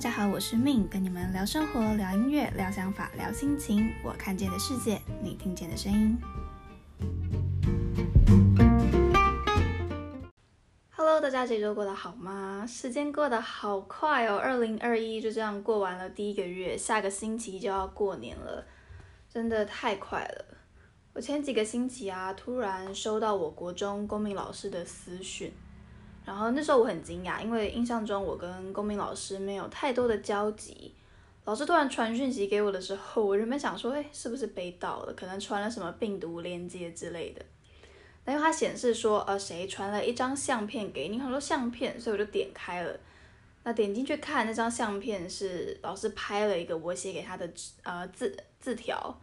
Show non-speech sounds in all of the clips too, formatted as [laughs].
大家好，我是 Min，跟你们聊生活、聊音乐、聊想法、聊心情。我看见的世界，你听见的声音。Hello，大家这周过得好吗？时间过得好快哦，二零二一就这样过完了第一个月，下个星期就要过年了，真的太快了。我前几个星期啊，突然收到我国中公民老师的私讯。然后那时候我很惊讶，因为印象中我跟公民老师没有太多的交集。老师突然传讯息给我的时候，我原本想说，哎，是不是被盗了？可能传了什么病毒链接之类的。但因为它显示说，呃，谁传了一张相片给你，很多相片，所以我就点开了。那点进去看那张相片是老师拍了一个我写给他的呃字字条，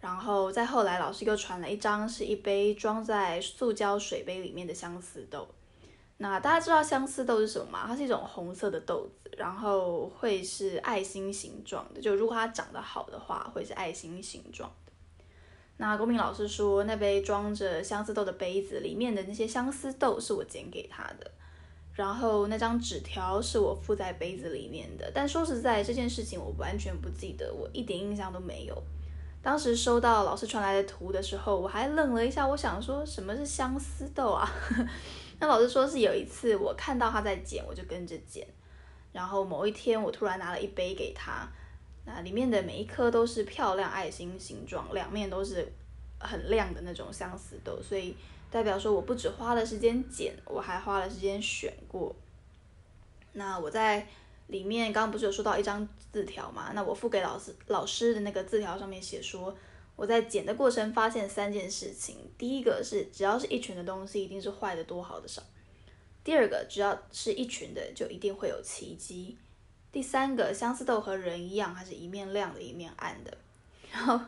然后再后来老师又传了一张是一杯装在塑胶水杯里面的相思豆。那大家知道相思豆是什么吗？它是一种红色的豆子，然后会是爱心形状的。就如果它长得好的话，会是爱心形状的。那公民老师说，那杯装着相思豆的杯子里面的那些相思豆是我捡给他的，然后那张纸条是我附在杯子里面的。但说实在，这件事情我完全不记得，我一点印象都没有。当时收到老师传来的图的时候，我还愣了一下，我想说什么是相思豆啊？[laughs] 那老师说是有一次我看到他在剪，我就跟着剪。然后某一天我突然拿了一杯给他，那里面的每一颗都是漂亮爱心形状，两面都是很亮的那种相思豆，所以代表说我不止花了时间剪，我还花了时间选过。那我在里面刚刚不是有说到一张字条嘛？那我付给老师老师的那个字条上面写说。我在剪的过程发现三件事情：第一个是只要是一群的东西，一定是坏的多好的少；第二个只要是一群的，就一定会有奇迹；第三个相似豆和人一样，它是一面亮的，一面暗的。然后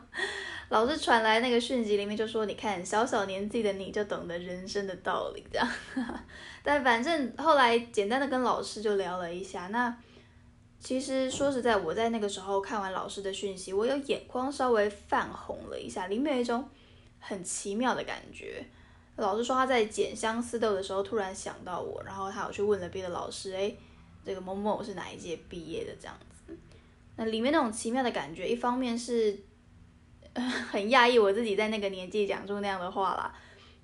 老师传来那个讯息里面就说：“你看，小小年纪的你就懂得人生的道理。”这样，[laughs] 但反正后来简单的跟老师就聊了一下，那。其实说实在，我在那个时候看完老师的讯息，我有眼眶稍微泛红了一下，里面有一种很奇妙的感觉。老师说他在剪相思豆的时候突然想到我，然后他有去问了别的老师，哎，这个某某是哪一届毕业的这样子。那里面那种奇妙的感觉，一方面是 [laughs] 很讶异我自己在那个年纪讲出那样的话啦，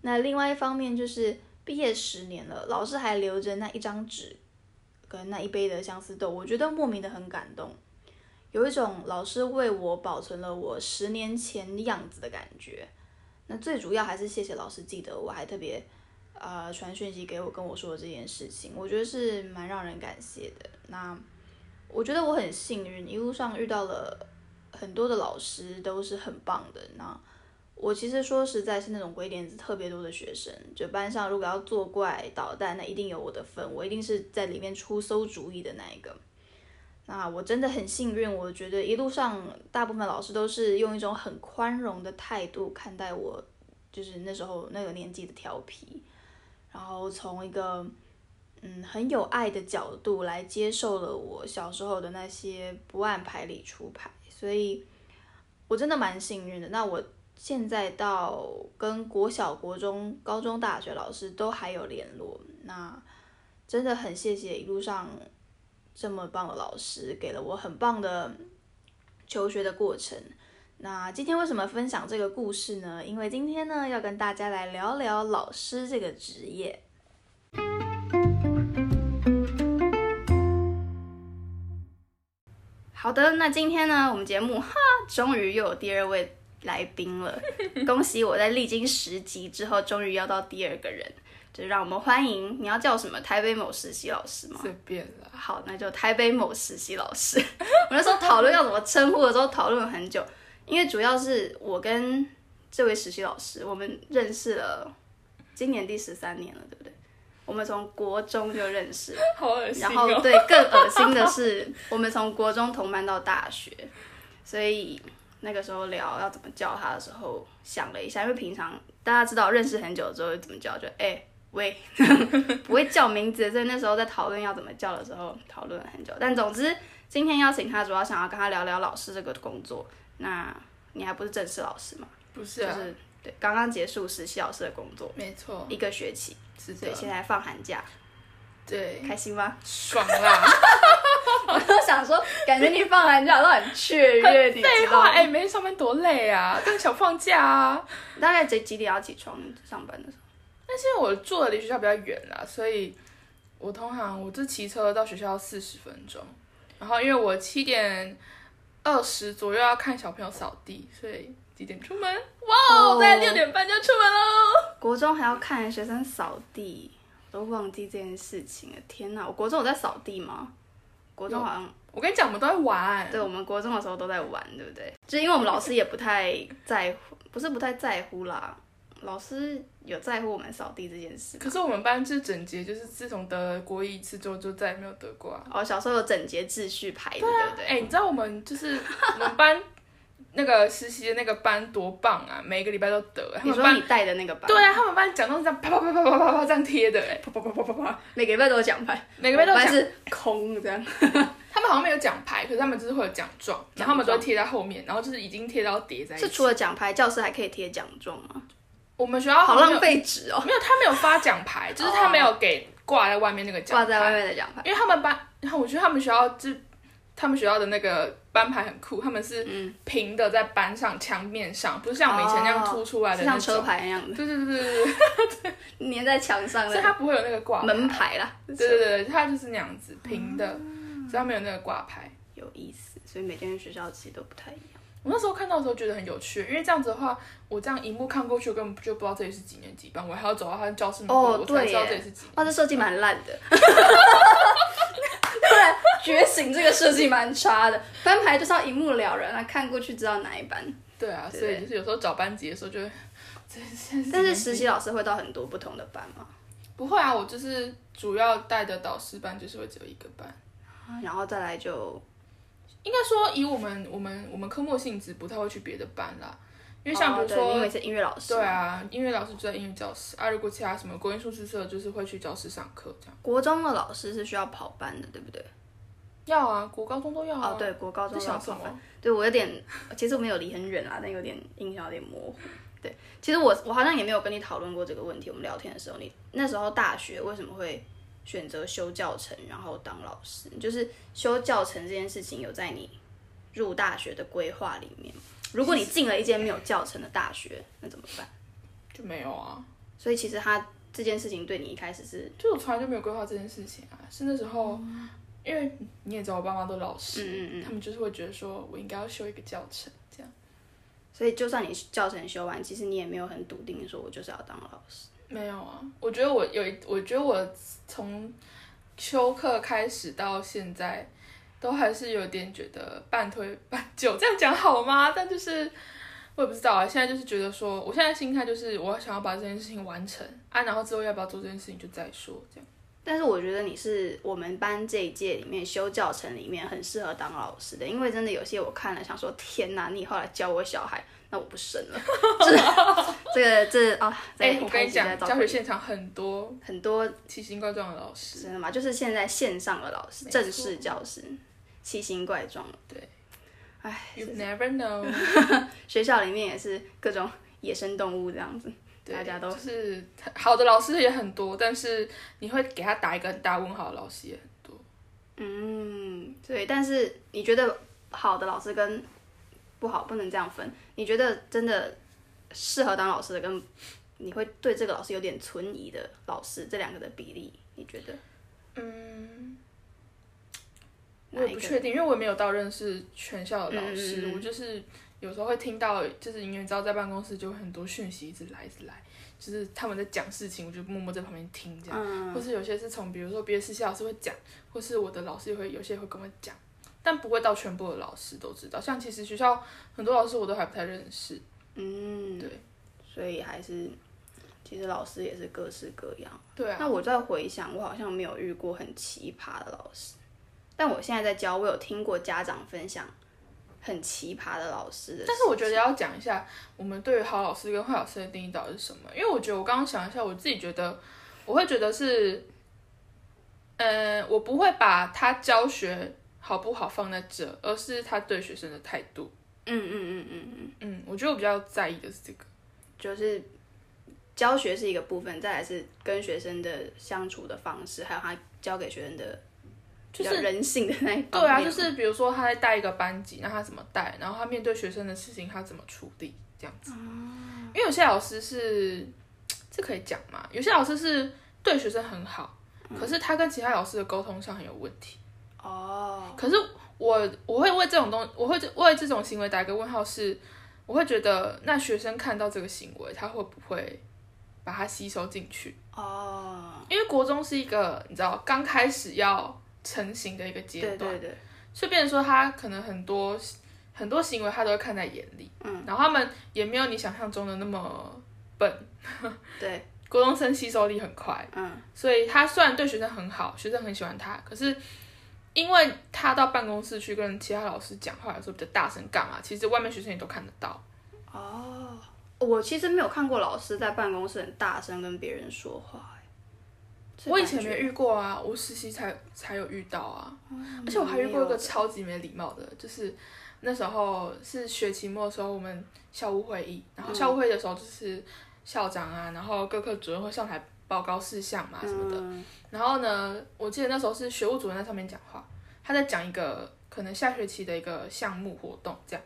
那另外一方面就是毕业十年了，老师还留着那一张纸。跟那一杯的相思豆，我觉得莫名的很感动，有一种老师为我保存了我十年前样子的感觉。那最主要还是谢谢老师记得我，还特别呃传讯息给我，跟我说这件事情，我觉得是蛮让人感谢的。那我觉得我很幸运，一路上遇到了很多的老师，都是很棒的。那我其实说实在，是那种鬼点子特别多的学生，就班上如果要作怪捣蛋，那一定有我的份，我一定是在里面出馊主意的那一个。那我真的很幸运，我觉得一路上大部分老师都是用一种很宽容的态度看待我，就是那时候那个年纪的调皮，然后从一个嗯很有爱的角度来接受了我小时候的那些不按牌理出牌，所以我真的蛮幸运的。那我。现在到跟国小、国中、高中、大学老师都还有联络，那真的很谢谢一路上这么棒的老师，给了我很棒的求学的过程。那今天为什么分享这个故事呢？因为今天呢要跟大家来聊聊老师这个职业。好的，那今天呢我们节目哈，终于又有第二位。来宾了，[laughs] 恭喜我在历经十集之后，终于要到第二个人，就让我们欢迎。你要叫什么？台北某实习老师吗？随便了。好，那就台北某实习老师。[laughs] 我那时候讨论要怎么称呼的时候，讨论了很久，因为主要是我跟这位实习老师，我们认识了，今年第十三年了，对不对？我们从国中就认识，[laughs] 好恶心。然后对，更恶心的是，我们从国中同班到大学，所以。那个时候聊要怎么叫他的时候，想了一下，因为平常大家知道认识很久之后怎么叫，就哎喂，[laughs] 不会叫名字，所以那时候在讨论要怎么叫的时候讨论了很久。但总之今天邀请他，主要想要跟他聊聊老师这个工作。那你还不是正式老师吗？不是，就是对，刚刚结束实习老师的工作，没错，一个学期，是对，现在放寒假，对，开心吗？爽啦！[laughs] 我都想说，感觉你放寒假都很雀跃，你废话，知道吗？哎、每天上班多累啊，但想放假啊。大概几几点要起床上班的时候？但是我住的离学校比较远啦，所以我通常我这骑车到学校四十分钟，然后因为我七点二十左右要看小朋友扫地，所以几点出门？哇哦，哦大概六点半就出门喽。国中还要看学生扫地，我都忘记这件事情了。天哪，我国中有在扫地吗？国中好像我跟你讲，我们都在玩。对，我们国中的时候都在玩，对不对？就是因为我们老师也不太在乎，不是不太在乎啦，老师有在乎我们扫地这件事。可是我们班就是整洁，就是自从得了国一一次之后，就再也没有得过啊。哦，小时候有整洁秩序排的，对不对？哎、你知道我们就是我们班那个实习的那个班多棒啊，每个礼拜都得。他们班你说你带的那个班，对啊，他们班奖状是这样啪啪啪啪啪啪啪这样贴的，哎，啪啪啪啪啪啪，每个礼拜都有奖牌，每个礼拜都有是空这样。他们好像没有奖牌，可是他们就是会有奖状，然后他们都会贴在后面，然后就是已经贴到叠在一起。是除了奖牌，教室还可以贴奖状吗？我们学校好浪费纸哦，没有，他没有发奖牌，就是他没有给挂在外面那个奖牌。挂在外面的奖牌。因为他们班，然后我觉得他们学校就他们学校的那个班牌很酷，他们是嗯平的在班上墙面上，不是像我们以前那样凸出来的那种。是像车牌那样的，对对对对对，粘在墙上的所以它不会有那个挂门牌。牌啦。对对对，它就是那样子平的，所以它没有那个挂牌。有意思，所以每间学校其实都不太一样。我那时候看到的时候觉得很有趣，因为这样子的话，我这样一幕看过去，我根本就不知道这里是几年级班，我还要走到他的教室门口，哦我才知道这里是几年。哇，这设计蛮烂的。[laughs] 突然觉醒，这个设计蛮差的。翻牌就是要一目了然啊，看过去知道哪一班。对啊，对所以就是有时候找班级的时候就会，[laughs] 但是实习老师会到很多不同的班吗，不会啊，我就是主要带的导师班就是会只有一个班。然后再来就应该说，以我们我们我们科目性质不太会去别的班啦，因为像比如说，因为是音乐老师，对，啊，音乐老师就在音乐教室啊，如果其他什么国音数字社，就是会去教室上课这样。国中的老师是需要跑班的，对不对？要啊，国高中都要啊。哦，对，国高中都要跑班。么？对我有点，其实我没有离很远啦，但有点印象有点模糊。对，其实我我好像也没有跟你讨论过这个问题。我们聊天的时候，你那时候大学为什么会选择修教程，然后当老师？就是修教程这件事情有在你入大学的规划里面吗？如果你进了一间没有教程的大学，那怎么办？就没有啊，所以其实他这件事情对你一开始是，就我从来就没有规划这件事情啊，是那时候，因为你也知道我爸妈都老师，嗯嗯嗯，他们就是会觉得说我应该要修一个教程这样。所以就算你教程修完，其实你也没有很笃定说我就是要当老师。没有啊，我觉得我有一，我觉得我从休课开始到现在，都还是有点觉得半推半就，这样讲好吗？但就是我也不知道啊，现在就是觉得说，我现在心态就是我想要把这件事情完成啊，然后之后要不要做这件事情就再说，这样。但是我觉得你是我们班这一届里面修教程里面很适合当老师的，因为真的有些我看了想说，天哪，你以后来教我小孩，那我不生了。这 [laughs] 这个这啊，哎、在我跟你讲，教学学现场很多很多奇形怪状的老师，真的吗？就是现在线上的老师，正式教师，奇形怪状。对，哎，You never know，[laughs] 学校里面也是各种野生动物这样子，对大家都就是好的老师也很多，但是你会给他打一个很大问号的老师也很多。嗯，对，但是你觉得好的老师跟不好不能这样分？你觉得真的适合当老师的，跟你会对这个老师有点存疑的老师，这两个的比例，你觉得？嗯，我也不确定，因为我也没有到认识全校的老师，嗯嗯嗯我就是有时候会听到，就是因为你知道在办公室就会很多讯息一直来一直来，就是他们在讲事情，我就默默在旁边听这样，嗯。或是有些是从比如说别的实习老师会讲，或是我的老师也会有些会跟我讲，但不会到全部的老师都知道，像其实学校很多老师我都还不太认识，嗯，对，所以还是其实老师也是各式各样。对啊，那我在回想，我好像没有遇过很奇葩的老师，但我现在在教，我有听过家长分享很奇葩的老师的。但是我觉得要讲一下，我们对于好老师跟坏老师的定义到底是什么？因为我觉得我刚刚想一下，我自己觉得，我会觉得是，呃，我不会把他教学好不好放在这，而是他对学生的态度。嗯嗯嗯嗯嗯，嗯，我觉得我比较在意的是这个。就是教学是一个部分，再来是跟学生的相处的方式，还有他教给学生的比较人性的那一方对啊，就是比如说他在带一个班级，那他怎么带，然后他面对学生的事情他怎么处理，这样子。因为有些老师是，这可以讲嘛？有些老师是对学生很好，可是他跟其他老师的沟通上很有问题。哦，可是我我会为这种东，我会为这种行为打一个问号是，我会觉得那学生看到这个行为，他会不会把它吸收进去？哦，因为国中是一个你知道刚开始要成型的一个阶段，对对，所以变成说他可能很多很多行为他都会看在眼里，嗯，然后他们也没有你想象中的那么笨，[laughs] 对，高中生吸收力很快，嗯，所以他虽然对学生很好，学生很喜欢他，可是因为他到办公室去跟其他老师讲话的时候比较大声干嘛，其实外面学生也都看得到。哦，我其实没有看过老师在办公室很大声跟别人说话，我以前没遇过啊，我实习才才有遇到啊，而且我还遇过一个超级没礼貌的，就是那时候是学期末的时候，我们校务会议，然后校务会议的时候就是校长啊，然后各科主任会上台报告事项嘛什么的，嗯。然后呢，我记得那时候是学务主任在上面讲话，他在讲一个可能下学期的一个项目活动这样，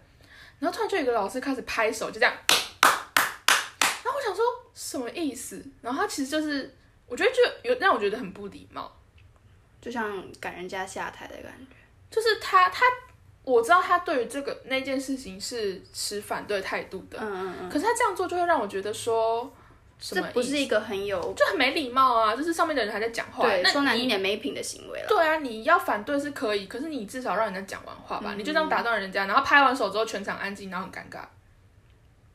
然后突然就有一个老师开始拍手，就这样，然后我想说什么意思？然后他其实就是，我觉得就有让我觉得很不礼貌，就像赶人家下台的感觉。就是他他我知道他对于这个那件事情是持反对态度的，嗯嗯嗯，可是他这样做就会让我觉得说什这么意思不是一个很有就很没礼貌啊，就是上面的人还在讲话，对那你说难听点没品的行为了。对啊，你要反对是可以，可是你至少让人家讲完话嗯吧，你就这样打断人家，然后拍完手之后全场安静，然后很尴尬，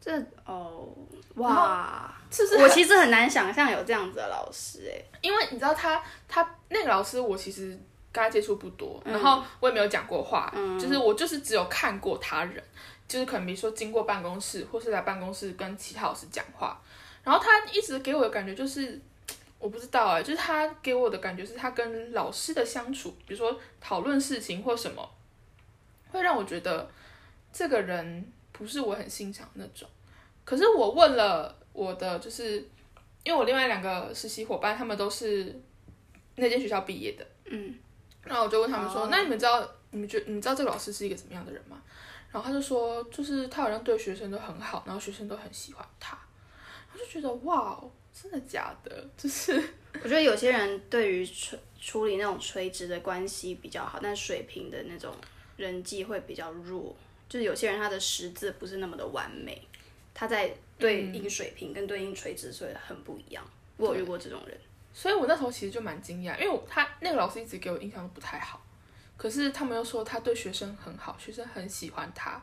这哦哇，是不是？我其实很难想象有这样子的老师哎。因为你知道他他那个老师，我其实跟他接触不多，嗯然后我也没有讲过话，就是我就是只有看过他人，就是可能比如说经过办公室，或是来办公室跟其他老师讲话，然后他一直给我的感觉就是。我不知道哎、就是他给我的感觉是他跟老师的相处，比如说讨论事情或什么，会让我觉得这个人不是我很欣赏那种。可是我问了我的，就是因为我另外两个实习伙伴，他们都是那间学校毕业的，嗯，然后我就问他们说：“哦那你们知道，你们觉你们知道这个老师是一个怎么样的人吗？”然后他就说：“就是他好像对学生都很好，然后学生都很喜欢他。”我就觉得哇，哦真的假的？[laughs] 就是我觉得有些人对于处处理那种垂直的关系比较好，但水平的那种人际会比较弱。就是有些人他的识字不是那么的完美，他在对应水平跟对应垂直所以很不一样。我有遇过这种人，所以我那时候其实就蛮惊讶，因为我他那个老师一直给我印象都不太好，可是他们又说他对学生很好，学生很喜欢他，然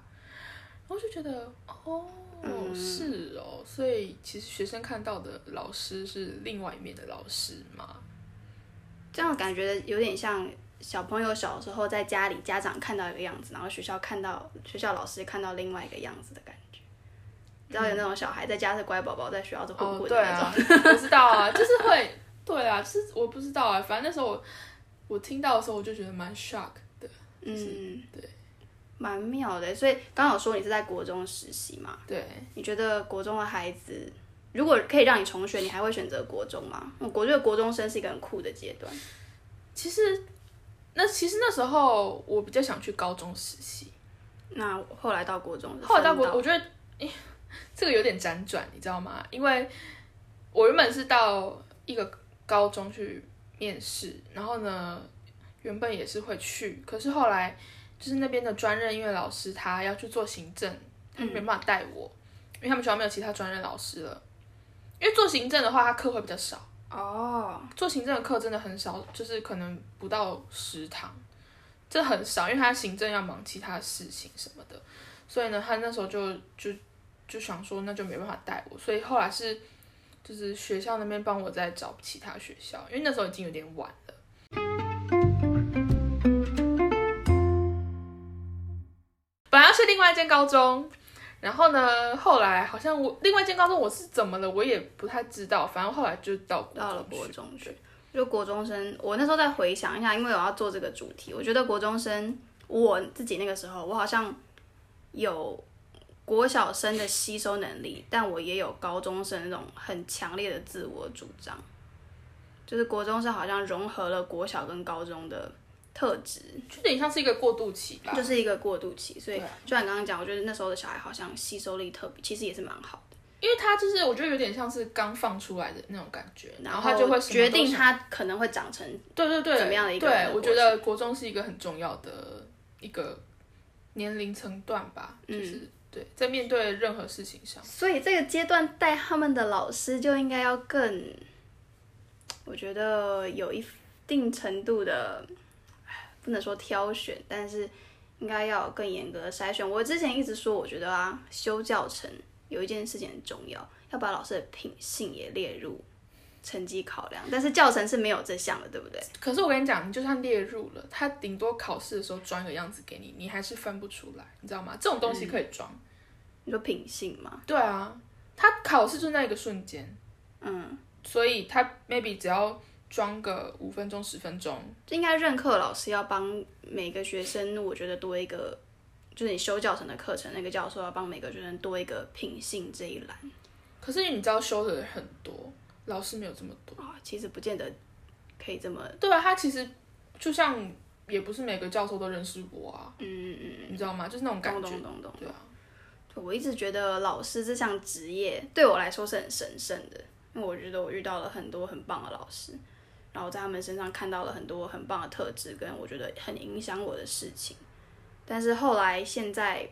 后就觉得哦，是哦，所以其实学生看到的老师是另外一面的老师嘛。这样感觉有点像小朋友小时候在家里家长看到一个样子，然后学校看到学校老师看到另外一个样子的感觉。你知道有那种小孩在家是乖宝宝，在学校是混哦，混对的那种。啊，[laughs] 我知道啊，就是会，对啊，就是我不知道啊，反正那时候我我听到的时候，我就觉得蛮 shock 的。嗯，对，蛮妙的。所以刚刚有说你是在国中实习嘛？对，你觉得国中的孩子，如果可以让你重选，你还会选择国中吗？我觉得国中生是一个很酷的阶段。其实那其实那时候我比较想去高中实习，那后来到国中，后来到国，分我觉得，诶这个有点辗转，你知道吗？因为我原本是到一个高中去面试，然后呢，原本也是会去，可是后来就是那边的专任音乐老师他要去做行政，他没办法带我，因为他们学校没有其他专任老师了。因为做行政的话，他课会比较少，哦，做行政的课真的很少，就是可能不到十堂，这很少，因为他行政要忙其他事情什么的，所以呢，他那时候就就就想说，那就没办法带我，所以后来是就是学校那边帮我再找其他学校，因为那时候已经有点晚了。本来要去另外一间高中，然后呢，后来好像我另外一间高中我是怎么了，我也不太知道，反正后来就到国到了国中去，就国中生，我那时候再回想一下，因为我要做这个主题，我觉得国中生我自己那个时候，我好像有国小生的吸收能力，但我也有高中生那种很强烈的自我主张，就是国中生好像融合了国小跟高中的特质，就有点像是一个过渡期吧。就是一个过渡期。所以就像你刚刚讲，我觉得那时候的小孩好像吸收力特别，其实也是蛮好的。因为他就是我觉得有点像是刚放出来的那种感觉，然然后他就会决定他可能会长成对对对怎么样的一个对我觉得国中是一个很重要的一个年龄层段吧，嗯就是、对在面对任何事情上，所以这个阶段带他们的老师就应该要更，我觉得有一定程度的，唉不能说挑选，但是应该要更严格的筛选。我之前一直说，我觉得啊，修教程有一件事情很重要，要把老师的品性也列入成绩考量，但是教程是没有这项的，对不对？可是我跟你讲，你就算列入了，他顶多考试的时候装个样子给你，你还是分不出来，你知道吗？这种东西可以装。你说品性吗？对啊，他考试就那一个瞬间，嗯，所以他 maybe 只要装个五分钟十分钟，就应该任课老师要帮每个学生，我觉得多一个，就是你修教程的课程，那个教授要帮每个学生多一个品性这一栏可是你知道修的人很多，老师没有这么多。啊，其实不见得可以这么，对啊，他其实就像也不是每个教授都认识我啊，嗯嗯嗯你知道吗？就是那种感懂觉。懂懂懂。对啊，我一直觉得老师这项职业对我来说是很神圣的，因为我觉得我遇到了很多很棒的老师，然后在他们身上看到了很多很棒的特质，跟我觉得很影响我的事情。但是后来现在，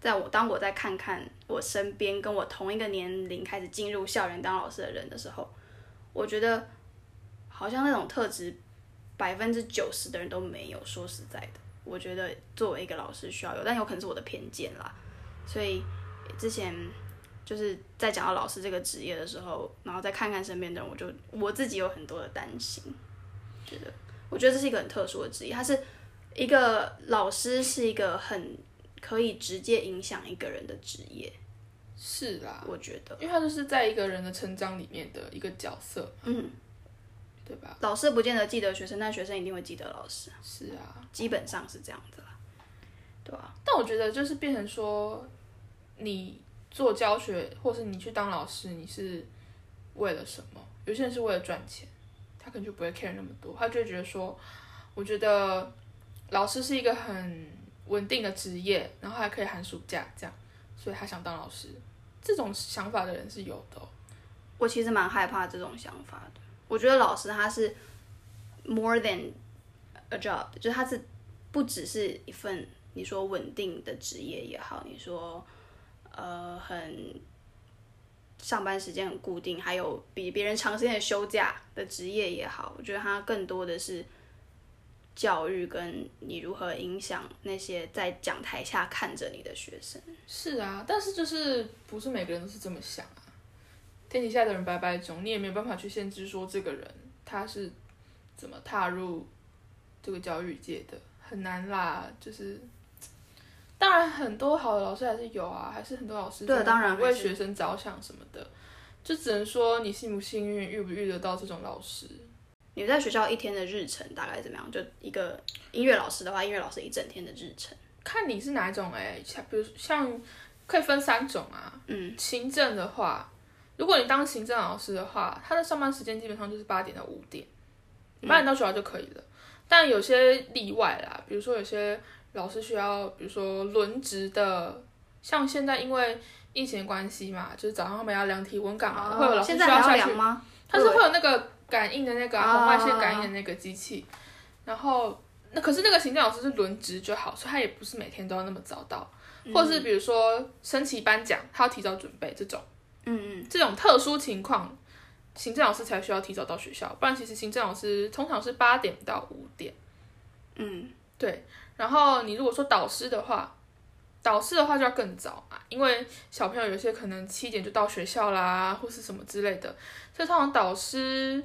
在我当我再看看我身边跟我同一个年龄开始进入校园当老师的人的时候，我觉得好像那种特质百分之九十的人都没有。说实在的，我觉得作为一个老师需要有，但有可能是我的偏见啦。所以之前就是在讲到老师这个职业的时候，然后再看看身边的人，我就我自己有很多的担心，觉得我觉得这是一个很特殊的职业，它是一个老师是一个很可以直接影响一个人的职业，是啦，我觉得，因为他就是在一个人的成长里面的一个角色，嗯，对吧？老师不见得记得学生，但学生一定会记得老师，是啊，基本上是这样子啦，对吧、但我觉得就是变成说，你做教学或是你去当老师，你是为了什么？有些人是为了赚钱，他可能就不会 care 那么多，他就觉得说，我觉得老师是一个很稳定的职业，然后还可以寒暑假这样，所以他想当老师。这种想法的人是有的、我其实蛮害怕这种想法的。我觉得老师他是 more than a job，就是他是不只是一份你说稳定的职业也好，你说呃很上班时间很固定，还有比别人长时间的休假的职业也好，我觉得它更多的是教育跟你如何影响那些在讲台下看着你的学生。是啊，但是就是不是每个人都是这么想啊。天底下的人百百种，你也没有办法去限制说这个人他是怎么踏入这个教育界的，很难啦。就是，当然很多好的老师还是有啊，还是很多老师对当然为学生着想什么的，就只能说你幸不幸运，遇不遇得到这种老师。你在学校一天的日程大概怎么样？就一个音乐老师的话，音乐老师一整天的日程。看你是哪一种哎、像比如像可以分三种啊。嗯，行政的话，如果你当行政老师的话，他的上班时间基本上就是八点到五点，八点到学校就可以了。但有些例外啦，比如说有些老师需要，比如说轮值的，像现在因为疫情的关系嘛，就是早上他们要量体温干嘛的，会有老师需要下去量吗？它是会有那个感应的那个、红外线感应的那个机器，然后那可是那个行政老师是轮值就好，所以他也不是每天都要那么早到，或者是比如说升旗颁奖，他要提早准备这种，嗯嗯，这种特殊情况，行政老师才需要提早到学校，不然其实行政老师通常是八点到五点，嗯，对，然后你如果说导师的话。导师的话就要更早啊，因为小朋友有些可能七点就到学校啦，或是什么之类的，所以通常导师，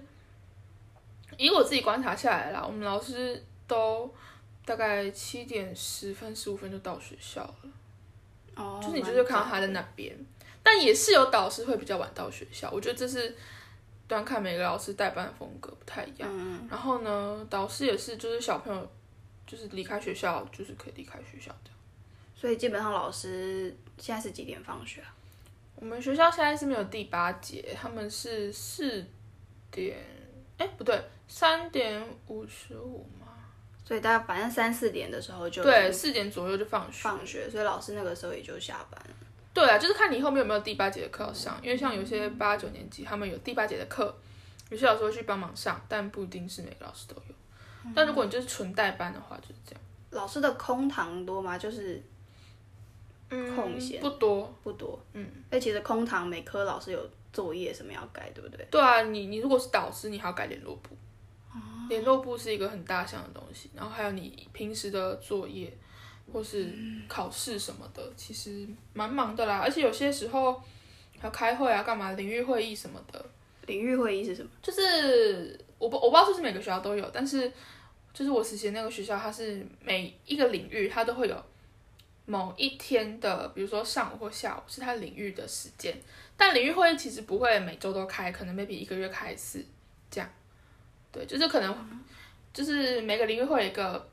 以我自己观察下来啦，我们老师都大概七点十分、十五分就到学校了，哦，就是你就是看到他在那边，但也是有导师会比较晚到学校，我觉得这是端看每个老师带班的风格不太一样。嗯，然后呢，导师也是就是小朋友就是离开学校就是可以离开学校的。所以基本上老师现在是几点放学啊？我们学校现在是没有第八节，他们是四点，哎，不对，三点五十五吗？所以大家反正三四点的时候就对，四点左右就放学。放学，所以老师那个时候也就下班了。对啊，就是看你后面有没有第八节的课要上，因为像有些八九年级他们有第八节的课，有些老师会去帮忙上，但不一定是每个老师都有。但如果你就是纯代班的话，就是这样。老师的空堂多吗？就是嗯，空闲不多。不多，嗯，而其实空堂每科老师有作业什么要改，对不对？对啊，你你如果是导师，你还要改联络簿。联络簿是一个很大项的东西，然后还有你平时的作业或是考试什么的，其实蛮忙的啦。而且有些时候还要开会啊，干嘛领域会议什么的。领域会议是什么？就是我不我不知道是不是每个学校都有，但是就是我实习那个学校，它是每一个领域它都会有某一天的，比如说上午或下午是它领域的时间。但领域会议其实不会每周都开，可能 maybe 一个月开一次这样。对，就是可能就是每个领域会有一个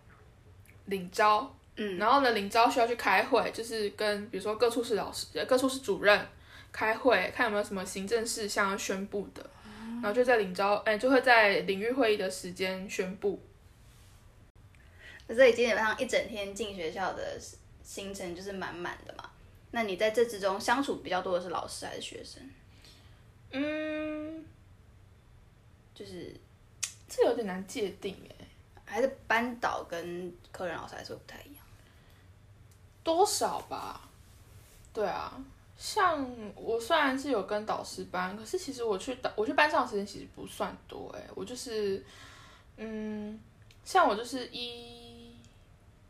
领招，嗯，然后呢领招需要去开会，就是跟比如说各处室老师、呃各处室主任开会，看有没有什么行政事项要宣布的，然后就在领招，哎、就会在领域会议的时间宣布。所以基本上一整天进学校的行程就是满满的嘛。那你在这之中相处比较多的是老师还是学生？嗯，就是这有点难界定哎，还是班导跟科任老师还是会不太一样？多少吧？对啊，像我虽然是有跟导师班，可是其实我去导我去班上的时间其实不算多哎，我就是嗯，像我就是一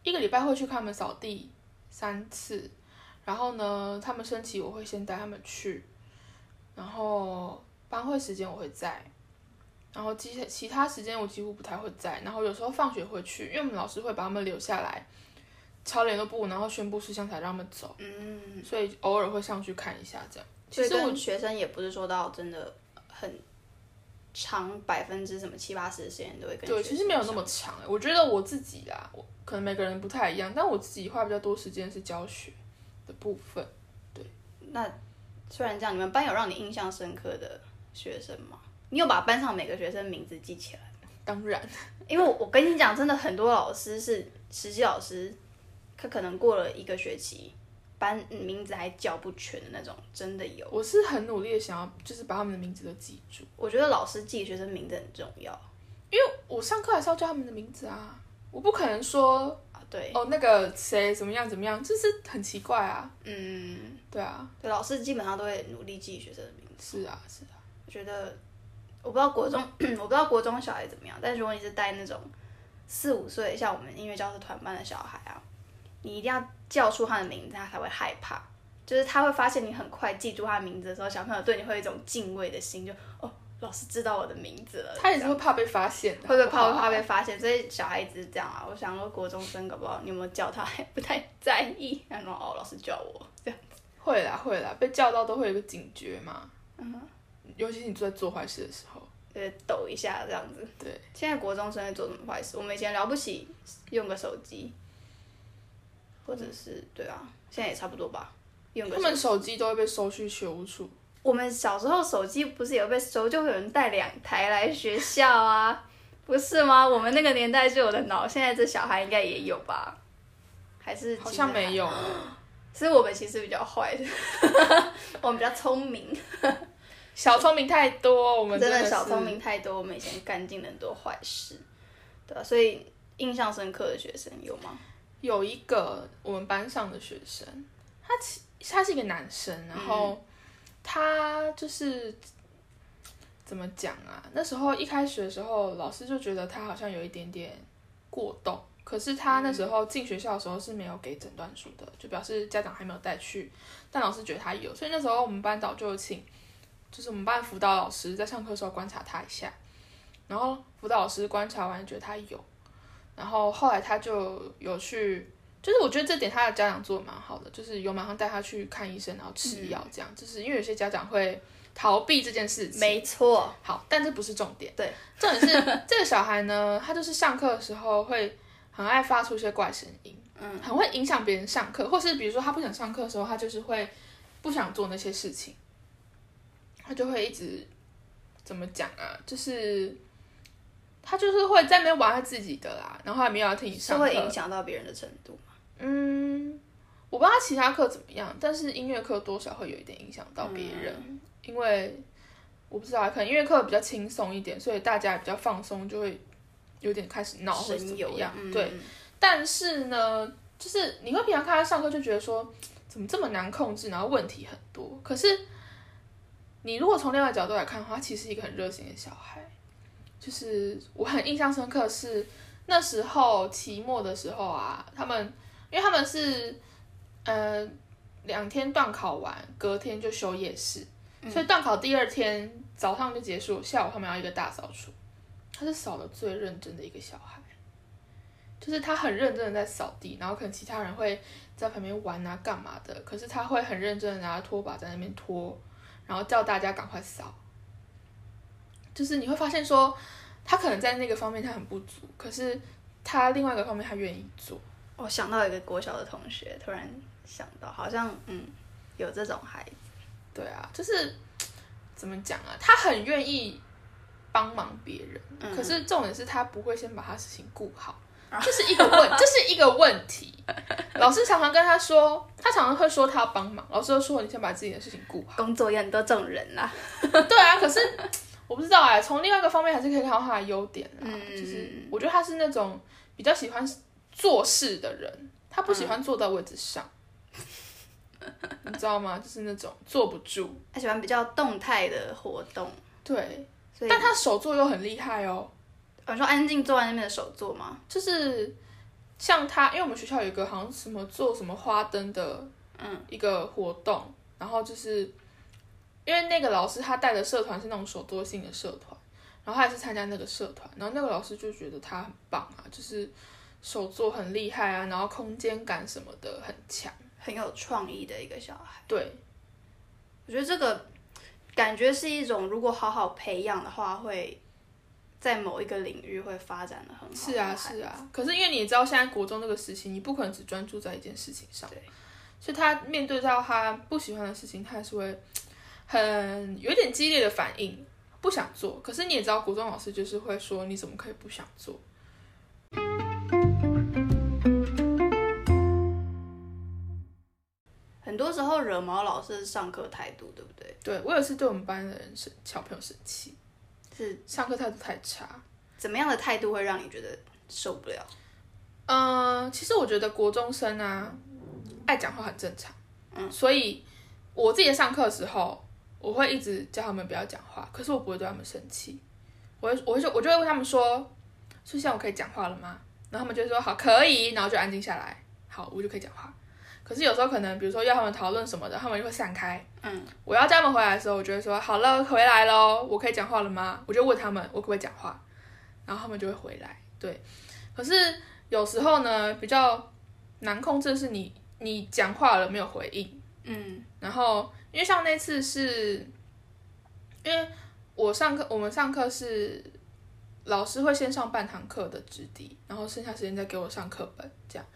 一个礼拜会去看他们扫地三次，然后呢，他们升旗我会先带他们去，然后班会时间我会在。然后其其他时间我几乎不太会在，然后有时候放学会去，因为我们老师会把他们留下来，抄联络簿，然后宣布事项才让他们走，嗯，所以偶尔会上去看一下这样。所以其实我跟学生也不是说到真的很长，百分之什么七八十的时间都会跟对，其实没有那生么长欸。我觉得我自己啦，我可能每个人不太一样，但我自己花比较多时间是教学的部分。对那虽然这样，你们班有让你印象深刻的学生吗？你有把班上每个学生名字记起来？当然，[laughs] 因为我我跟你讲，真的很多老师是实习老师，他可能过了一个学期，班嗯名字还叫不全的那种，真的有。我是很努力的想要，就是把他们的名字都记住，我觉得老师记学生名字很重要因为我上课还是要叫他们的名字啊，我不可能说啊。对，哦那个谁怎么样怎么样，就是很奇怪啊。嗯，对啊，对，老师基本上都会努力记学生的名字。是啊，是啊。我觉得，我不知道国中，[clears throat] 我不知道国中小孩怎么样，但是如果你是带那种四五岁，像我们音乐教室团班的小孩啊，你一定要叫出他的名字，他才会害怕。就是他会发现你很快记住他的名字的时候，小朋友对你会有一种敬畏的心，就哦，老师知道我的名字了。他也是会怕被发现的，会不会怕不怕被发现？所以小孩子是这样啊。我想说国中生搞不好你有没有叫他还不太在意，然后哦老师叫我这样。会啦会啦，被叫到都会有一个警觉嘛。嗯尤其是你在做坏事的时候。就是抖一下这样子。对，现在国中生在做什么坏事？我们以前了不起用个手机，或者是对啊，现在也差不多吧。用他们手机都会被收去学务处。我们小时候手机不是有被收，就会有人带两台来学校啊，[laughs] 不是吗？我们那个年代就有的脑，现在这小孩应该也有吧？还是好像没有？有，所以我们其实比较坏的，[laughs] 我们比较聪明，小聪明太多，我们的真的小聪明太多，我们以前干尽了很多坏事，对啊，所以印象深刻的学生有吗？有一个我们班上的学生，他其他是一个男生，然后他就是怎么讲啊？那时候一开始的时候，老师就觉得他好像有一点点过动，可是他那时候进学校的时候是没有给诊断书的，就表示家长还没有带去，但老师觉得他有，所以那时候我们班导就请，就是我们班辅导老师在上课的时候观察他一下，然后辅导老师观察完觉得他有，然后后来他就有去。就是我觉得这点他的家长做的蛮好的，就是有马上带他去看医生，然后吃药，这样、就是因为有些家长会逃避这件事情。没错，好，但这不是重点。对，重点是这个小孩呢，他就是上课的时候会很爱发出一些怪声音，嗯，很会影响别人上课，或是比如说他不想上课的时候，他就是会不想做那些事情，他就会一直怎么讲啊，就是他就是会在那边玩他自己的啦，然后还没有要听你上课。会影响到别人的程度吗？嗯，我不知道其他课怎么样，但是音乐课多少会有一点影响到别人，嗯因为我不知道，可能音乐课比较轻松一点，所以大家也比较放松，就会有点开始闹或者怎么样。嗯对，但是呢，就是你会平常看他上课就觉得说，怎么这么难控制，然后问题很多。可是你如果从另外角度来看的话，他其实是一个很热心的小孩。就是我很印象深刻是那时候期末的时候啊，他们因为他们是呃两天段考完，隔天就休夜市，所以段考第二天早上就结束，下午他们要一个大扫除。他是扫的最认真的一个小孩，就是他很认真的在扫地，然后可能其他人会在旁边玩啊干嘛的，可是他会很认真的拿拖把在那边拖，然后叫大家赶快扫。就是你会发现说，他可能在那个方面他很不足，可是他另外一个方面他愿意做。我想到一个国小的同学，突然想到，好像嗯有这种孩子，对啊，就是 [tsk] 怎么讲啊，他很愿意帮忙别人，嗯可是重点是他不会先把他事情顾好，这是一个问，这是一个问题。老师常常跟他说，他常常会说他要帮忙，老师就说你先把自己的事情顾好。工作也很多这种人啦。对啊，可是我不知道哎、从另外一个方面还是可以看到他的优点啦，嗯就是我觉得他是那种比较喜欢做事的人，他不喜欢坐在位置上。你知道吗？就是那种坐不住，他喜欢比较动态的活动，对，但他手作又很厉害哦。我说安静坐在那边的手作吗？就是像他，因为我们学校有一个好像什么做什么花灯的，嗯，一个活动，然后就是因为那个老师他带的社团是那种手作性的社团，然后他也是参加那个社团，然后那个老师就觉得他很棒啊，就是手作很厉害啊，然后空间感什么的很强，很有创意的一个小孩。对，我觉得这个感觉是一种，如果好好培养的话，会在某一个领域会发展的很好。是啊是啊，可是因为你也知道现在国中这个时期，你不可能只专注在一件事情上，对，所以他面对到他不喜欢的事情，他还是会很有一点激烈的反应，不想做。可是你也知道，国中老师就是会说，你怎么可以不想做？很多时候惹毛老师的上课态度，对不对？对我有一次对我们班的人生小朋友生气，是上课态度太差。怎么样的态度会让你觉得受不了？嗯，其实我觉得国中生啊，爱讲话很正常。嗯，所以我自己在上课的时候，我会一直叫他们不要讲话，可是我不会对他们生气。我会，我会就我就会问他们说：“所以现在我可以讲话了吗？”然后他们就会说：“好，可以。”然后就安静下来，好，我就可以讲话。可是有时候可能，比如说要他们讨论什么的，他们就会散开。嗯，我要叫他们回来的时候，我就会说：“好了，回来喽，我可以讲话了吗？”我就问他们：“我可不可以讲话？”然后他们就会回来。对，可是有时候呢，比较难控制的是你你讲话了没有回应，嗯然后因为像那次是，因为我上课我们上课是老师会先上半堂课的质地，然后剩下时间再给我上课本这样，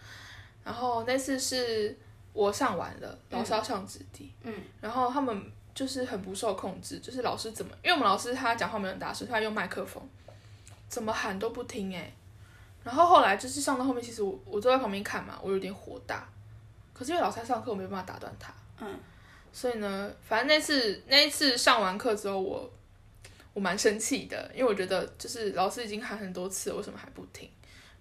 然后那次是我上完了，老师要上质地，嗯，然后他们就是很不受控制，就是老师怎么，因为我们老师他讲话没有很大声，他用麦克风，怎么喊都不听哎、然后后来就是上到后面，其实我我坐在旁边看嘛，我有点火大。可是因为老师在上课，我没办法打断他。嗯。所以呢，反正那次那一次上完课之后，我我蛮生气的，因为我觉得就是老师已经喊很多次，为什么还不听？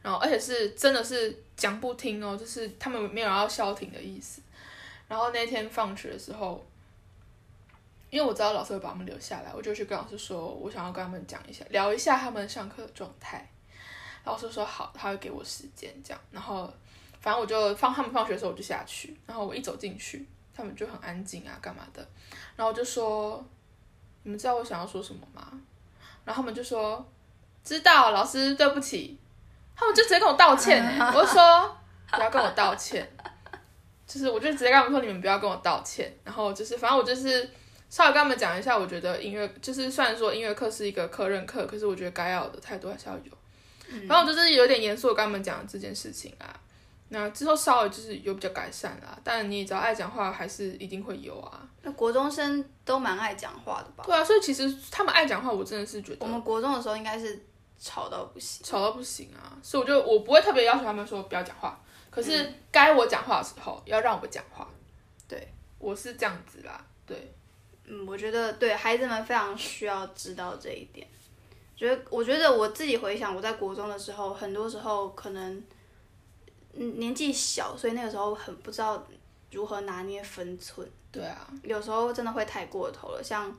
然后而且是真的是讲不听哦，就是他们没有要消停的意思。然后那天放学的时候，因为我知道老师会把他们留下来，我就去跟老师说，我想要跟他们讲一下，聊一下他们上课的状态。老师说好，他会给我时间这样。然后反正我就放他们放学的时候我就下去，然后我一走进去，他们就很安静啊，干嘛的。然后我就说，你们知道我想要说什么吗？然后他们就说知道，老师对不起。他们就直接跟我道歉哎、[laughs] 我就说不要跟我道歉，就是我就直接跟他们说你们不要跟我道歉。然后就是反正我就是稍微跟他们讲一下，我觉得音乐就是虽然说音乐课是一个课任课，可是我觉得该要的态度还是要有。然后我就是有点严肃的跟他们讲这件事情啊。那之后稍微就是有比较改善啦，但你也知道爱讲话还是一定会有啊。那国中生都蛮爱讲话的吧？对啊，所以其实他们爱讲话，我真的是觉得我们国中的时候应该是吵到不行。吵到不行啊，所以我就我不会特别要求他们说不要讲话，可是该我讲话的时候要让我讲话。对，我是这样子啦，对，嗯，我觉得对孩子们非常需要知道这一点。觉得我觉得我自己回想，我在国中的时候，很多时候可能嗯年纪小，所以那个时候很不知道如何拿捏分寸。对啊，有时候真的会太过头了。像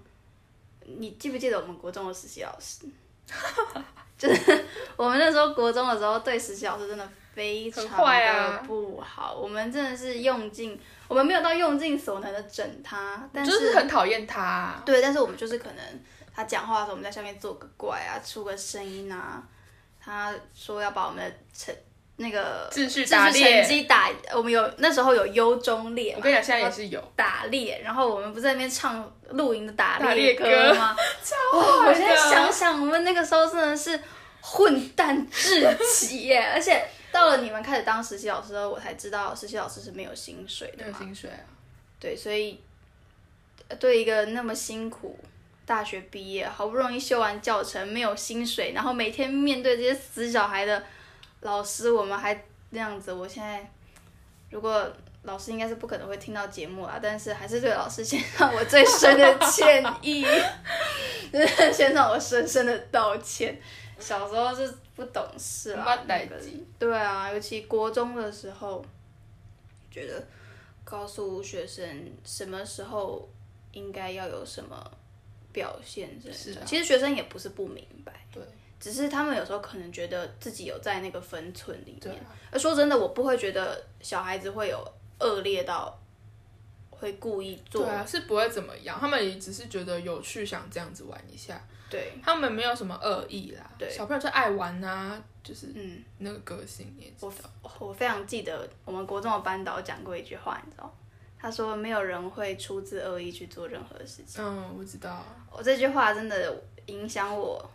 你记不记得我们国中的实习老师？[laughs] 就是我们那时候国中的时候，对实习老师真的非常的啊不好。我们真的是用尽，我们没有到用尽所能的整他，但就是很讨厌他啊、对，但是我们就是可能他讲话的时候，我们在下面做个怪啊，出个声音啊。他说要把我们的成那个秩序秩打裂成绩打，我们有那时候有优中劣嘛。我跟你讲，现在也是有，打猎，然后我们不是在那边唱露营的打打猎猎歌歌吗？[laughs] 超哇！我现在想想，我们那个时候真的是混蛋至极耶！[laughs] 而且到了你们开始当实习老师的时候，我才知道实习老师是没有薪水的没有。薪水啊，对，所以呃对一个那么辛苦，大学毕业好不容易修完教程，没有薪水，然后每天面对这些死小孩的老师，我们还那样子。我现在如果老师应该是不可能会听到节目啦，但是还是对老师献上我最深的歉意，就是献上我深深的道歉。小时候是不懂事啦，那个对啊，尤其国中的时候，觉得告诉学生什么时候应该要有什么表现是很是啊其实学生也不是不明白，对只是他们有时候可能觉得自己有在那个分寸里面。啊，而说真的，我不会觉得小孩子会有恶劣到会故意做。对啊，是不会怎么样，他们也只是觉得有趣，想这样子玩一下，对他们没有什么恶意啦。对小朋友就爱玩啊，就是嗯，那个个性也知我道。我非常记得我们国中的班导讲过一句话，你知道？他说没有人会出自恶意去做任何事情。嗯，我知道。我这句话真的影响我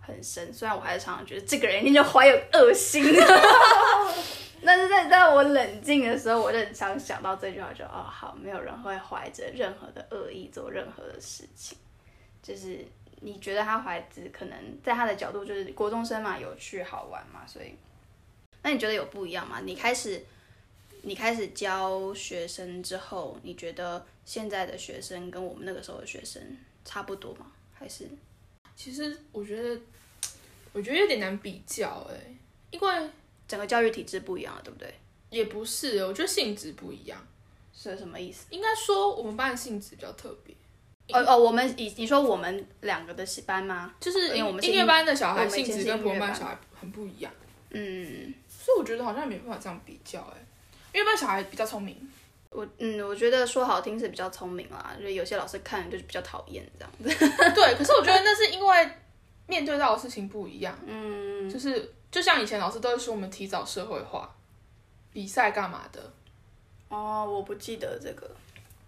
很深，虽然我还是常常觉得这个人一定就怀有恶心，[laughs] 但是在在我冷静的时候，我就很常想到这句话就，哦好，没有人会怀着任何的恶意做任何的事情，就是你觉得他孩子可能在他的角度就是国中生嘛，有趣好玩嘛，所以那你觉得有不一样吗？你开始你开始教学生之后，你觉得现在的学生跟我们那个时候的学生差不多吗？还是其实我觉得，我觉得有点难比较哎、因为整个教育体制不一样了，对不对？也不是，我觉得性质不一样。是什么意思？应该说我们班的性质比较特别，哦哦，我们以你说我们两个的戏班吗？就是因为我们是音音乐班的小孩性质跟普通班班小孩很不一样，嗯，所以我觉得好像没办法这样比较哎、音乐班小孩比较聪明，我嗯，我觉得说好听是比较聪明啦，就是有些老师看就是比较讨厌这样子。[laughs] 对，可是我觉得那是因为面对到的事情不一样，嗯，就是就像以前老师都会说我们提早社会化，比赛干嘛的，哦，我不记得这个。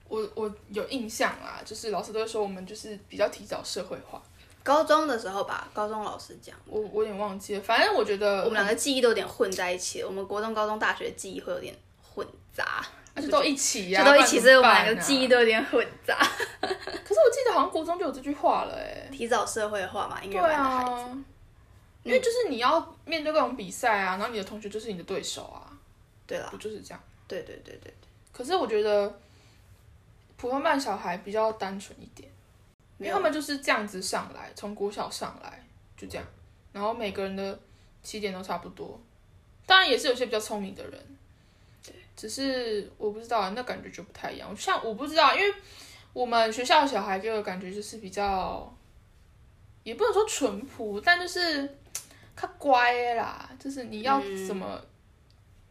我我有印象啦，就是老师都会说我们就是比较提早社会化，高中的时候吧，高中老师讲，我我有点忘记了，反正我觉得我们两个记忆都有点混在一起了。我们国中、高中、大学的记忆会有点混杂，而且都一起呀、就都一起，所以我们两个记忆都有点混杂。[laughs] 可是我记得好像国中就有这句话了哎、提早社会化嘛，音对乐班的。孩子。啊，因为就是你要面对各种比赛啊，然后你的同学就是你的对手啊，对啦，不就是这样？对对对对，可是我觉得普通班小孩比较单纯一点，因为他们就是这样子上来，从国小上来就这样，然后每个人的起点都差不多，当然也是有些比较聪明的人，对，只是我不知道，那感觉就不太一样。像我不知道，因为我们学校的小孩给我的感觉就是比较，也不能说淳朴，但就是他乖啦，就是你要嗯怎么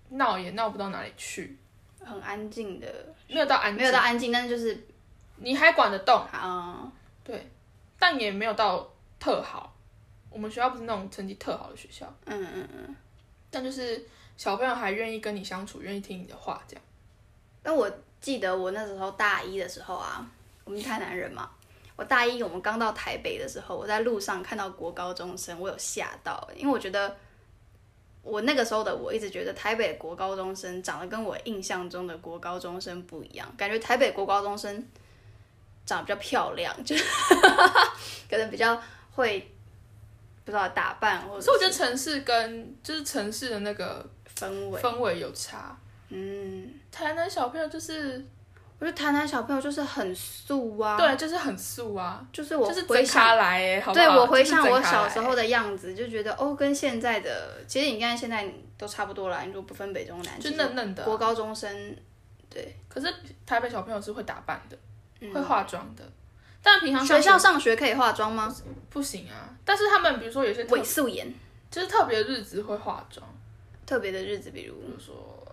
闹也闹不到哪里去，很安静的，没有到安静，没有到安静，但是就是你还管得动，啊、对，但也没有到特好。我们学校不是那种成绩特好的学校，嗯嗯嗯。但就是小朋友还愿意跟你相处，愿意听你的话，这样。但我记得我那时候大一的时候啊，我们是台南人嘛，我大一我们刚到台北的时候，我在路上看到国高中生，我有吓到，因为我觉得我那个时候的我一直觉得台北国高中生长得跟我印象中的国高中生不一样，感觉台北国高中生长得比较漂亮，[laughs] 就是可能比较会不知道打扮或者所以我觉得城市跟就是城市的那个氛围，氛围有差。嗯，台南小朋友就是我觉得台南小朋友就是很素啊，，对，就是很素啊，就是我就是整回想卡来哎，好不对我回想我小时候的样子，就觉得哦，跟现在的，其实你看现在都差不多啦。你如果不分北中南，就嫩嫩的啊、国高中生，对，可是台北小朋友是会打扮的，嗯。会化妆的，但平常学校上上学可以化妆吗？不行啊。但是他们比如说有些特伪素颜，就是特别日子会化妆，特别的日子，比如比如说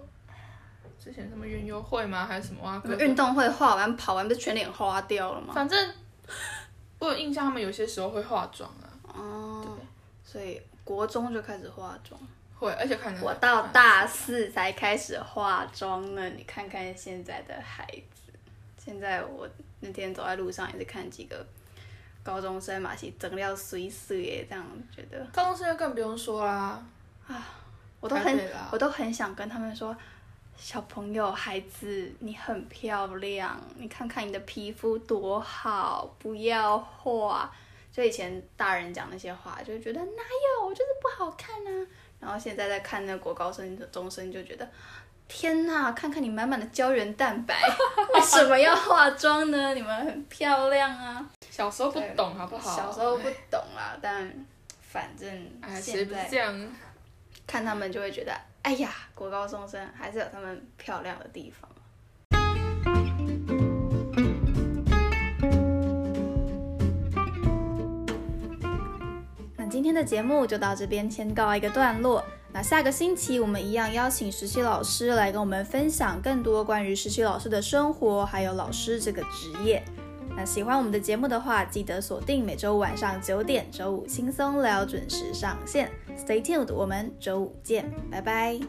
之前什么园游会吗？还是什么啊？运动会化完跑完，不是全脸花掉了吗？反正我有印象，他们有些时候会化妆啊，哦，对所以国中就开始化妆，会，而且看着我到大四才开始化妆呢。你看看现在的孩子，现在我那天走在路上也是看几个高中生嘛，是整料碎碎耶，这样觉得高中生更不用说啦，我都很我都很想跟他们说。小朋友，孩子，你很漂亮，你看看你的皮肤多好，不要画。就以前大人讲那些话，就觉得哪有，我就是不好看啊。然后现在在看那国高生、中生，就觉得天呐，看看你满满的胶原蛋白，[laughs] 为什么要化妆呢？你们很漂亮啊。小时候不懂好不好？小时候不懂啦，但反正现在这样？看他们就会觉得，哎呀，国高中生还是有他们漂亮的地方。那今天的节目就到这边先告一个段落。那下个星期我们一样邀请实习老师来跟我们分享更多关于实习老师的生活，还有老师这个职业。那喜欢我们的节目的话，记得锁定每周五晚上九点，周五轻松聊准时上线。Stay tuned，我们周五见，拜拜。